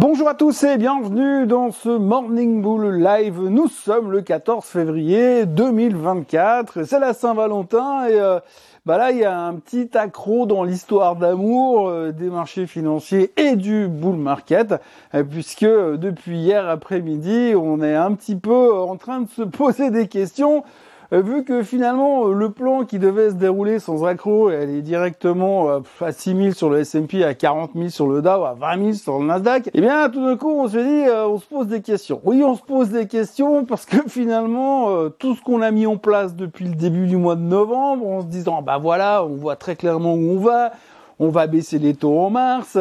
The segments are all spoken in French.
Bonjour à tous et bienvenue dans ce Morning Bull Live. Nous sommes le 14 février 2024. C'est la Saint-Valentin et euh, bah là il y a un petit accro dans l'histoire d'amour euh, des marchés financiers et du bull market euh, puisque depuis hier après-midi on est un petit peu en train de se poser des questions euh, vu que finalement euh, le plan qui devait se dérouler sans accro, elle est directement euh, à 6 000 sur le S&P, à 40 000 sur le Dow, à 20 000 sur le Nasdaq, eh bien tout d'un coup on se dit, on se pose des questions. Oui, on se pose des questions parce que finalement tout ce qu'on a mis en place depuis le début du mois de novembre, en se disant bah voilà, on voit très clairement où on va, on va baisser les taux en mars.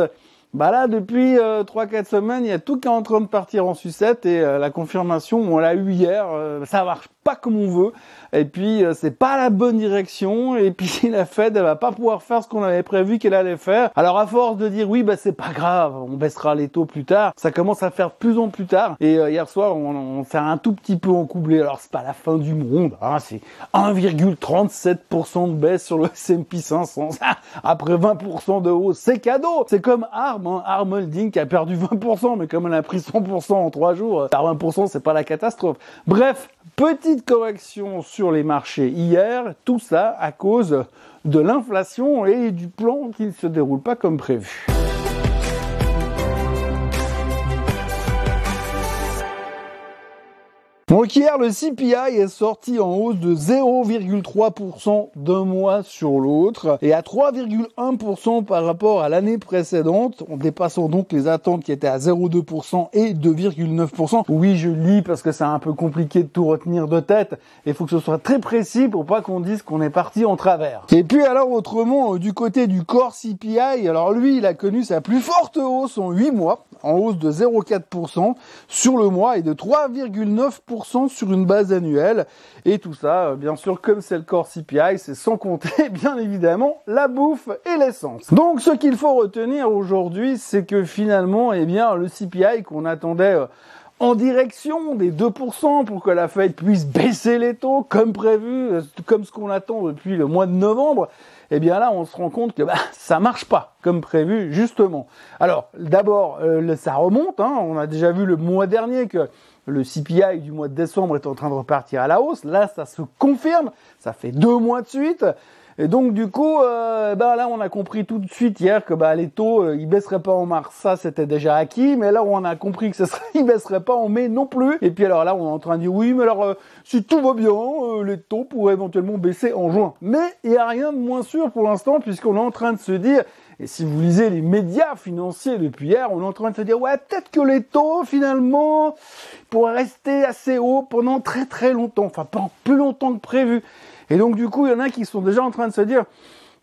Bah là, depuis 3-4 semaines, il y a tout qui est en train de partir en sucette et la confirmation, on l'a eu hier, ça marche pas comme on veut. Et puis euh, c'est pas la bonne direction. Et puis la Fed elle va pas pouvoir faire ce qu'on avait prévu qu'elle allait faire. Alors à force de dire oui bah c'est pas grave, on baissera les taux plus tard, ça commence à faire plus en plus tard. Et euh, hier soir on, on fait un tout petit peu en couplé. Alors c'est pas la fin du monde, hein, c'est 1,37% de baisse sur le S&P 500 après 20% de hausse. C'est cadeau. C'est comme ARM, hein. ARM Holding qui a perdu 20%, mais comme elle a pris 100% en 3 jours, à 20% c'est pas la catastrophe. Bref, Correction sur les marchés hier, tout ça à cause de l'inflation et du plan qui ne se déroule pas comme prévu. Donc hier, le CPI est sorti en hausse de 0,3% d'un mois sur l'autre et à 3,1% par rapport à l'année précédente, en dépassant donc les attentes qui étaient à 0,2% et 2,9%. Oui, je lis parce que c'est un peu compliqué de tout retenir de tête. Il faut que ce soit très précis pour pas qu'on dise qu'on est parti en travers. Et puis alors autrement, euh, du côté du core CPI, alors lui, il a connu sa plus forte hausse en 8 mois, en hausse de 0,4% sur le mois et de 3,9% sur une base annuelle. Et tout ça, euh, bien sûr, comme c'est le corps CPI, c'est sans compter, bien évidemment, la bouffe et l'essence. Donc, ce qu'il faut retenir aujourd'hui, c'est que finalement, eh bien, le CPI qu'on attendait euh, en direction des 2% pour que la Fed puisse baisser les taux comme prévu, euh, comme ce qu'on attend depuis le mois de novembre, eh bien là on se rend compte que bah, ça marche pas comme prévu justement. Alors d'abord ça remonte, hein. on a déjà vu le mois dernier que le CPI du mois de décembre est en train de repartir à la hausse. Là, ça se confirme. Ça fait deux mois de suite. Et donc du coup, euh, bah là on a compris tout de suite hier que bah les taux euh, ils baisseraient pas en mars, ça c'était déjà acquis, mais là on a compris que ça serait, ils baisseraient pas en mai non plus. Et puis alors là on est en train de dire oui, mais alors euh, si tout va bien, les taux pourraient éventuellement baisser en juin. Mais il y a rien de moins sûr pour l'instant puisqu'on est en train de se dire et si vous lisez les médias financiers depuis hier, on est en train de se dire, ouais, peut-être que les taux, finalement, pourraient rester assez hauts pendant très très longtemps, enfin, pas plus longtemps que prévu. Et donc, du coup, il y en a qui sont déjà en train de se dire,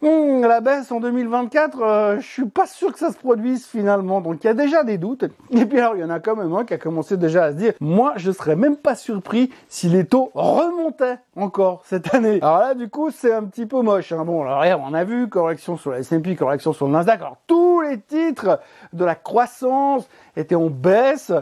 Hum, la baisse en 2024, euh, je suis pas sûr que ça se produise finalement. Donc il y a déjà des doutes. Et puis alors il y en a quand même un qui a commencé déjà à se dire, moi je serais même pas surpris si les taux remontaient encore cette année. Alors là du coup c'est un petit peu moche. Hein. Bon alors on a vu correction sur la S&P, correction sur le Nasdaq. Alors tous les titres de la croissance étaient en baisse.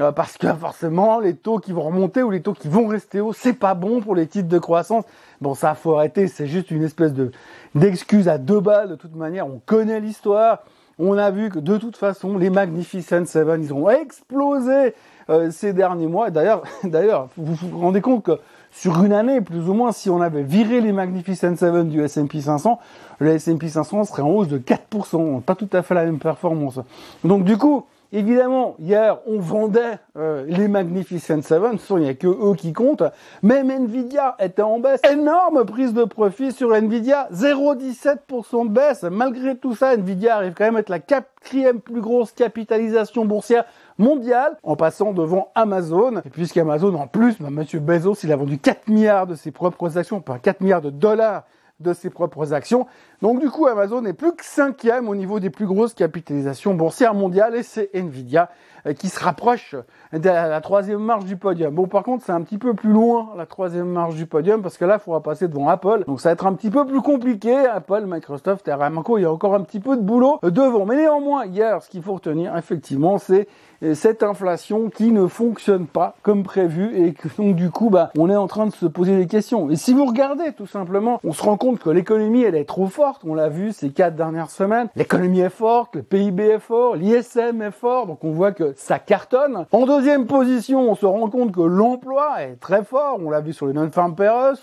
Euh, parce que forcément les taux qui vont remonter ou les taux qui vont rester hauts, c'est pas bon pour les titres de croissance. Bon, ça faut arrêter, c'est juste une espèce de d'excuse à deux balles. De toute manière, on connaît l'histoire. On a vu que de toute façon, les Magnificent Seven, ils ont explosé euh, ces derniers mois. D'ailleurs, d'ailleurs, vous vous rendez compte que sur une année, plus ou moins, si on avait viré les Magnificent Seven du S&P 500, le S&P 500 serait en hausse de 4%. Pas tout à fait la même performance. Donc du coup, Évidemment, hier, on vendait euh, les Magnificent Seven, il n'y a que eux qui comptent. Même Nvidia était en baisse. Énorme prise de profit sur Nvidia, 0,17% de baisse. Malgré tout ça, Nvidia arrive quand même à être la quatrième plus grosse capitalisation boursière mondiale, en passant devant Amazon. Et puisqu'Amazon, en plus, bah, Monsieur Bezos, il a vendu 4 milliards de ses propres actions, pas 4 milliards de dollars de ses propres actions. Donc du coup, Amazon est plus que cinquième au niveau des plus grosses capitalisations boursières mondiales et c'est Nvidia euh, qui se rapproche de la troisième marche du podium. Bon, par contre, c'est un petit peu plus loin la troisième marche du podium parce que là, il faudra passer devant Apple. Donc ça va être un petit peu plus compliqué. Apple, Microsoft et Aramco, il y a encore un petit peu de boulot devant. Mais néanmoins, hier, ce qu'il faut retenir, effectivement, c'est cette inflation qui ne fonctionne pas comme prévu et que donc du coup, bah, on est en train de se poser des questions. Et si vous regardez tout simplement, on se rend compte que l'économie, elle est trop forte on l'a vu ces quatre dernières semaines. L'économie est forte, le PIB est fort, l'ISM est fort, donc on voit que ça cartonne. En deuxième position, on se rend compte que l'emploi est très fort. On l'a vu sur les non-farm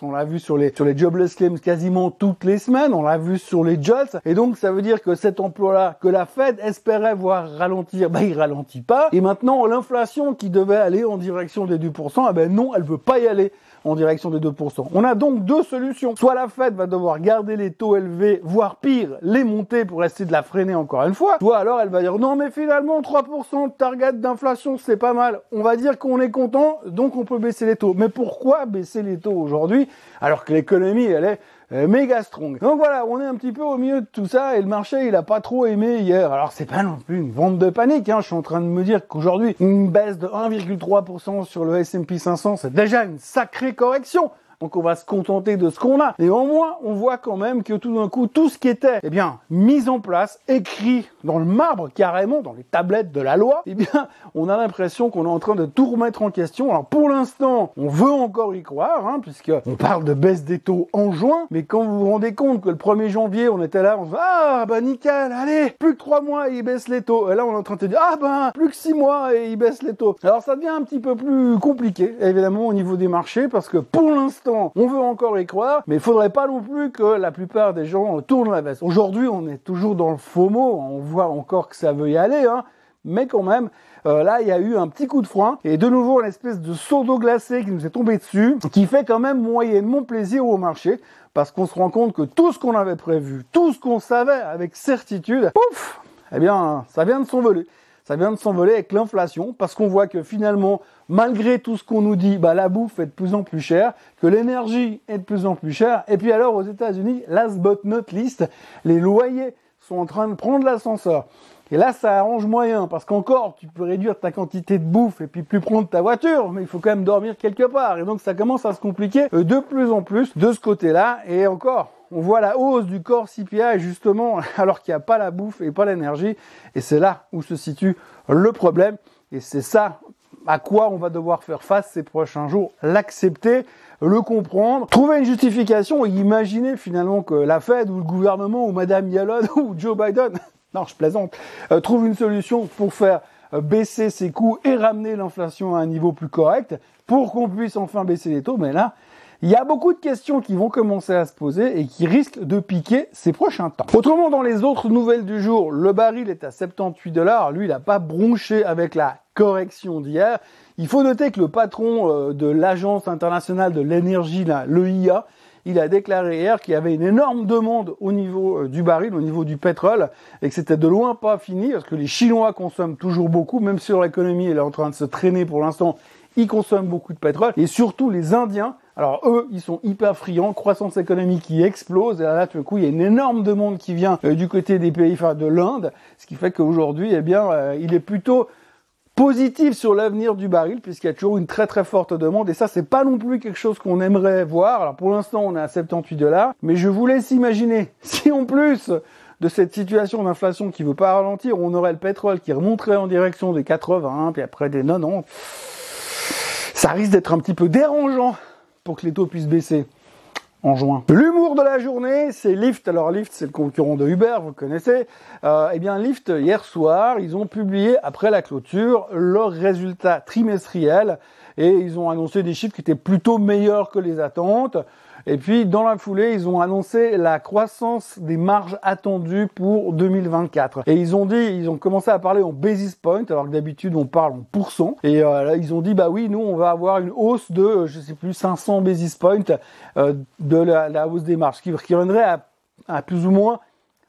on l'a vu sur les sur les jobless claims quasiment toutes les semaines, on l'a vu sur les jobs. Et donc ça veut dire que cet emploi-là, que la Fed espérait voir ralentir, bah il ralentit pas. Et maintenant l'inflation qui devait aller en direction des 2%, eh ben non, elle veut pas y aller en direction des 2%. On a donc deux solutions. Soit la Fed va devoir garder les taux élevés, voire pire, les monter pour essayer de la freiner encore une fois. Soit alors elle va dire non mais finalement 3% de target d'inflation c'est pas mal. On va dire qu'on est content, donc on peut baisser les taux. Mais pourquoi baisser les taux aujourd'hui alors que l'économie elle est euh, méga strong. Donc voilà, on est un petit peu au milieu de tout ça et le marché il a pas trop aimé hier. Alors c'est pas non plus une vente de panique, hein. je suis en train de me dire qu'aujourd'hui une baisse de 1,3% sur le S&P 500 c'est déjà une sacrée correction. Donc on va se contenter de ce qu'on a. Néanmoins, on voit quand même que tout d'un coup, tout ce qui était, eh bien, mis en place, écrit dans le marbre carrément, dans les tablettes de la loi, eh bien, on a l'impression qu'on est en train de tout remettre en question. Alors pour l'instant, on veut encore y croire, hein, puisque on parle de baisse des taux en juin, mais quand vous vous rendez compte que le 1er janvier, on était là, on se dit, ah bah nickel, allez, plus que 3 mois et il baisse les taux. Et là, on est en train de dire, ah bah, plus que 6 mois et il baisse les taux. Alors ça devient un petit peu plus compliqué, évidemment, au niveau des marchés, parce que pour l'instant, on veut encore y croire, mais il faudrait pas non plus que la plupart des gens tournent la veste. Aujourd'hui, on est toujours dans le faux mot, on voit encore que ça veut y aller, hein, mais quand même, euh, là, il y a eu un petit coup de frein, et de nouveau, une espèce de seau d'eau glacée qui nous est tombé dessus, qui fait quand même moyennement plaisir au marché, parce qu'on se rend compte que tout ce qu'on avait prévu, tout ce qu'on savait avec certitude, pouf, eh bien, ça vient de s'envoler ça vient de s'envoler avec l'inflation parce qu'on voit que finalement, malgré tout ce qu'on nous dit, bah, la bouffe est de plus en plus chère, que l'énergie est de plus en plus chère. Et puis alors aux États-Unis, last but not least, les loyers sont en train de prendre l'ascenseur. Et là, ça arrange moyen, parce qu'encore, tu peux réduire ta quantité de bouffe et puis plus prendre ta voiture, mais il faut quand même dormir quelque part. Et donc, ça commence à se compliquer euh, de plus en plus de ce côté-là. Et encore, on voit la hausse du corps CPI justement, alors qu'il n'y a pas la bouffe et pas l'énergie. Et c'est là où se situe le problème. Et c'est ça à quoi on va devoir faire face ces prochains jours, l'accepter, le comprendre, trouver une justification et imaginer finalement que la Fed ou le gouvernement ou Madame Yellen ou Joe Biden non, je plaisante, euh, trouve une solution pour faire euh, baisser ses coûts et ramener l'inflation à un niveau plus correct pour qu'on puisse enfin baisser les taux. Mais là, il y a beaucoup de questions qui vont commencer à se poser et qui risquent de piquer ces prochains temps. Autrement, dans les autres nouvelles du jour, le baril est à 78 dollars. Lui, il n'a pas bronché avec la correction d'hier. Il faut noter que le patron euh, de l'Agence internationale de l'énergie, l'EIA, il a déclaré hier qu'il y avait une énorme demande au niveau euh, du baril, au niveau du pétrole, et que c'était de loin pas fini, parce que les Chinois consomment toujours beaucoup, même si leur économie est en train de se traîner pour l'instant, ils consomment beaucoup de pétrole, et surtout les Indiens, alors eux, ils sont hyper friands, croissance économique qui explose, et là, tout d'un coup, il y a une énorme demande qui vient euh, du côté des pays, enfin de l'Inde, ce qui fait qu'aujourd'hui, eh bien, euh, il est plutôt positif sur l'avenir du baril puisqu'il y a toujours une très très forte demande et ça c'est pas non plus quelque chose qu'on aimerait voir. Alors pour l'instant on est à 78 dollars, mais je vous laisse imaginer si en plus de cette situation d'inflation qui veut pas ralentir, on aurait le pétrole qui remonterait en direction des 80 puis après des 90. Ça risque d'être un petit peu dérangeant pour que les taux puissent baisser en juin. L'humour de la journée, c'est Lyft. Alors Lyft, c'est le concurrent de Uber, vous le connaissez. Euh, eh bien Lyft, hier soir, ils ont publié, après la clôture, leurs résultats trimestriels et ils ont annoncé des chiffres qui étaient plutôt meilleurs que les attentes. Et puis, dans la foulée, ils ont annoncé la croissance des marges attendues pour 2024. Et ils ont dit, ils ont commencé à parler en basis point, alors que d'habitude on parle en pourcent. Et euh, là, ils ont dit, bah oui, nous, on va avoir une hausse de, je sais plus, 500 basis points euh, de la, hausse des marges, qui, qui reviendrait à plus ou moins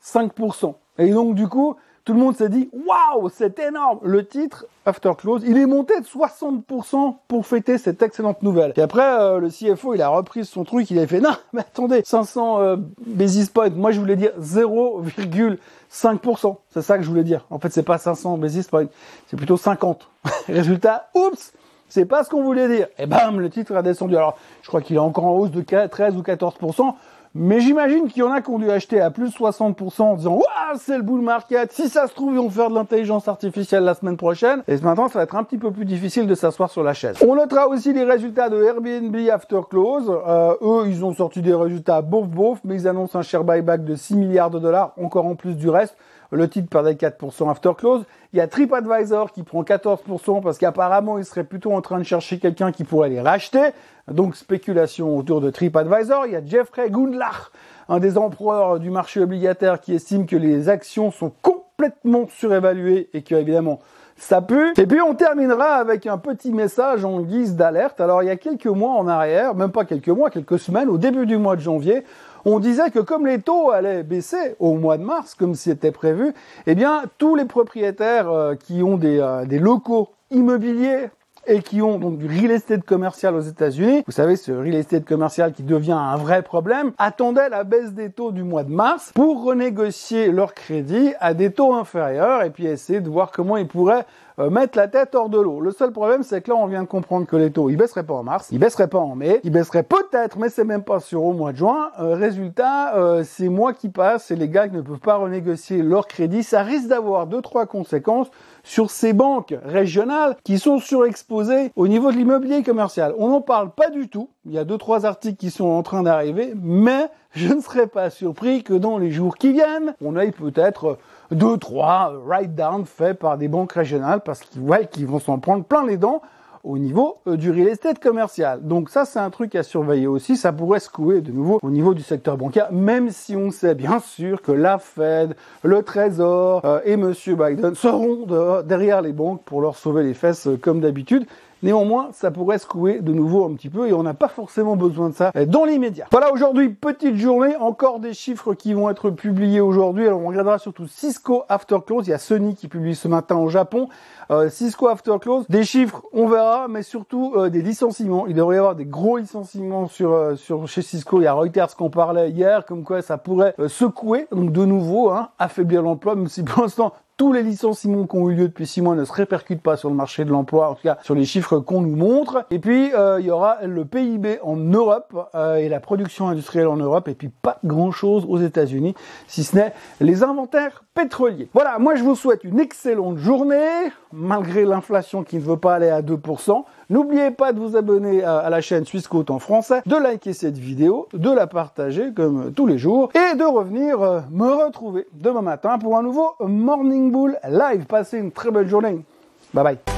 5%. Et donc, du coup, tout le monde s'est dit waouh, c'est énorme. Le titre After Close, il est monté de 60% pour fêter cette excellente nouvelle. Et après, euh, le CFO, il a repris son truc, il a fait non, mais attendez, 500 euh, basis. Moi, je voulais dire 0,5%. C'est ça que je voulais dire. En fait, c'est pas 500 basis points, c'est plutôt 50. Résultat, oups. C'est pas ce qu'on voulait dire. Et bam, le titre a descendu. Alors, je crois qu'il est encore en hausse de 13 ou 14%. Mais j'imagine qu'il y en a qui ont dû acheter à plus de 60% en disant Waouh, c'est le bull market, si ça se trouve, ils vont faire de l'intelligence artificielle la semaine prochaine. Et maintenant, ça va être un petit peu plus difficile de s'asseoir sur la chaise. On notera aussi les résultats de Airbnb After Close. Euh, eux, ils ont sorti des résultats bof bof, mais ils annoncent un share buyback de 6 milliards de dollars, encore en plus du reste. Le titre perdait 4% after close. Il y a TripAdvisor qui prend 14% parce qu'apparemment, il serait plutôt en train de chercher quelqu'un qui pourrait les racheter. Donc, spéculation autour de TripAdvisor. Il y a Jeffrey Gundlach, un des empereurs du marché obligataire qui estime que les actions sont complètement surévaluées et que, évidemment, ça pue. Et puis on terminera avec un petit message en guise d'alerte. Alors il y a quelques mois en arrière, même pas quelques mois, quelques semaines, au début du mois de janvier, on disait que comme les taux allaient baisser au mois de mars, comme c'était prévu, eh bien tous les propriétaires euh, qui ont des, euh, des locaux immobiliers et qui ont donc du real estate commercial aux États-Unis, vous savez ce real estate commercial qui devient un vrai problème, attendaient la baisse des taux du mois de mars pour renégocier leur crédit à des taux inférieurs et puis essayer de voir comment ils pourraient euh, mettre la tête hors de l'eau. Le seul problème, c'est que là, on vient de comprendre que les taux, ils baisseraient pas en mars, ils baisseraient pas en mai, ils baisseraient peut-être, mais c'est même pas sûr au mois de juin. Euh, résultat, euh, c'est mois qui passent et les gars qui ne peuvent pas renégocier leur crédit, ça risque d'avoir deux trois conséquences sur ces banques régionales qui sont surexposées au niveau de l'immobilier commercial. On n'en parle pas du tout. Il y a deux trois articles qui sont en train d'arriver, mais je ne serais pas surpris que dans les jours qui viennent, on aille peut-être deux, trois write-down faits par des banques régionales parce qu'ils voient qu'ils vont s'en prendre plein les dents au niveau euh, du real estate commercial. Donc ça, c'est un truc à surveiller aussi. Ça pourrait secouer de nouveau au niveau du secteur bancaire, même si on sait bien sûr que la Fed, le Trésor euh, et Monsieur Biden seront derrière les banques pour leur sauver les fesses euh, comme d'habitude. Néanmoins, ça pourrait secouer de nouveau un petit peu et on n'a pas forcément besoin de ça dans l'immédiat. Voilà, aujourd'hui, petite journée, encore des chiffres qui vont être publiés aujourd'hui. Alors, on regardera surtout Cisco After Close. Il y a Sony qui publie ce matin au Japon. Euh, Cisco After Close, des chiffres, on verra, mais surtout euh, des licenciements. Il devrait y avoir des gros licenciements sur, euh, sur chez Cisco. Il y a Reuters qu'on parlait hier, comme quoi ça pourrait secouer, donc de nouveau, hein, affaiblir l'emploi, même si pour l'instant tous les licenciements qui ont eu lieu depuis six mois ne se répercutent pas sur le marché de l'emploi, en tout cas sur les chiffres qu'on nous montre. Et puis euh, il y aura le PIB en Europe euh, et la production industrielle en Europe, et puis pas grand chose aux États-Unis, si ce n'est les inventaires pétroliers. Voilà, moi je vous souhaite une excellente journée, malgré l'inflation qui ne veut pas aller à 2%. N'oubliez pas de vous abonner à, la chaîne Suisse en français, de liker cette vidéo, de la partager comme tous les jours et de revenir euh, me retrouver demain matin pour un nouveau Morning Live. Passez une très belle journée. Bye bye.